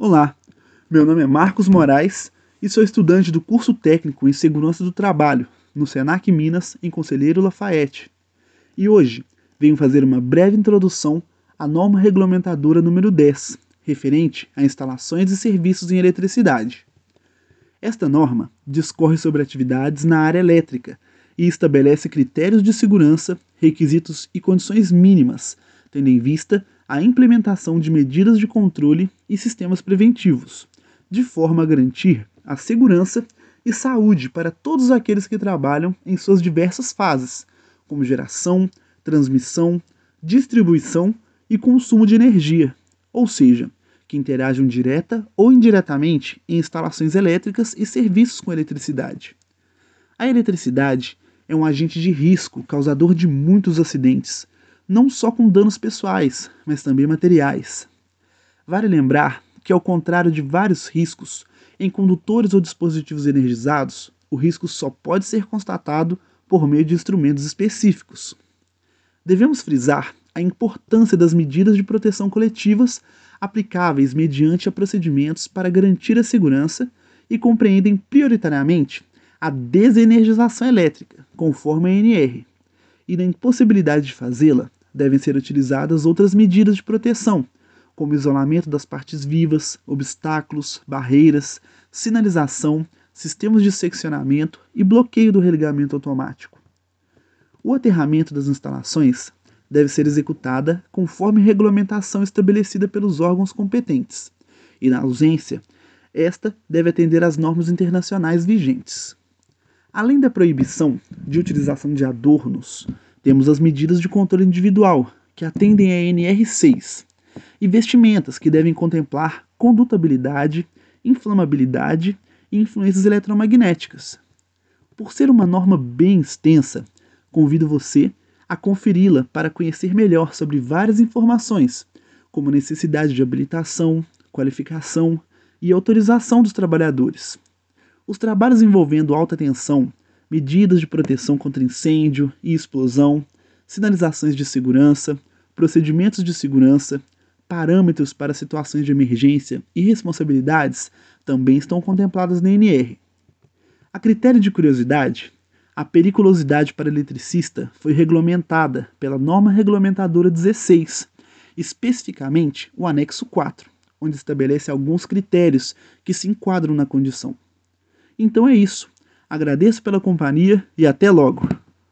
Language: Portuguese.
Olá, meu nome é Marcos Moraes e sou estudante do curso técnico em Segurança do Trabalho no Senac Minas, em Conselheiro Lafayette. E hoje venho fazer uma breve introdução à norma regulamentadora número 10, referente a instalações e serviços em eletricidade. Esta norma discorre sobre atividades na área elétrica e estabelece critérios de segurança, requisitos e condições mínimas, tendo em vista a implementação de medidas de controle e sistemas preventivos, de forma a garantir a segurança e saúde para todos aqueles que trabalham em suas diversas fases, como geração, transmissão, distribuição e consumo de energia, ou seja, que interajam direta ou indiretamente em instalações elétricas e serviços com eletricidade. A eletricidade é um agente de risco causador de muitos acidentes, não só com danos pessoais, mas também materiais. Vale lembrar que, ao contrário de vários riscos, em condutores ou dispositivos energizados, o risco só pode ser constatado por meio de instrumentos específicos. Devemos frisar a importância das medidas de proteção coletivas aplicáveis mediante a procedimentos para garantir a segurança e compreendem prioritariamente a desenergização elétrica, conforme a ANR, e na impossibilidade de fazê-la, devem ser utilizadas outras medidas de proteção, como isolamento das partes vivas, obstáculos, barreiras, sinalização, sistemas de seccionamento e bloqueio do religamento automático. O aterramento das instalações deve ser executada conforme regulamentação estabelecida pelos órgãos competentes, e na ausência, esta deve atender às normas internacionais vigentes. Além da proibição de utilização de adornos, temos as medidas de controle individual, que atendem a NR6, e vestimentas, que devem contemplar condutabilidade, inflamabilidade e influências eletromagnéticas. Por ser uma norma bem extensa, convido você a conferi-la para conhecer melhor sobre várias informações, como necessidade de habilitação, qualificação e autorização dos trabalhadores. Os trabalhos envolvendo alta tensão medidas de proteção contra incêndio e explosão, sinalizações de segurança, procedimentos de segurança, parâmetros para situações de emergência e responsabilidades também estão contempladas na NR. A critério de curiosidade, a periculosidade para eletricista foi regulamentada pela norma regulamentadora 16, especificamente o anexo 4, onde estabelece alguns critérios que se enquadram na condição. Então é isso. Agradeço pela companhia e até logo!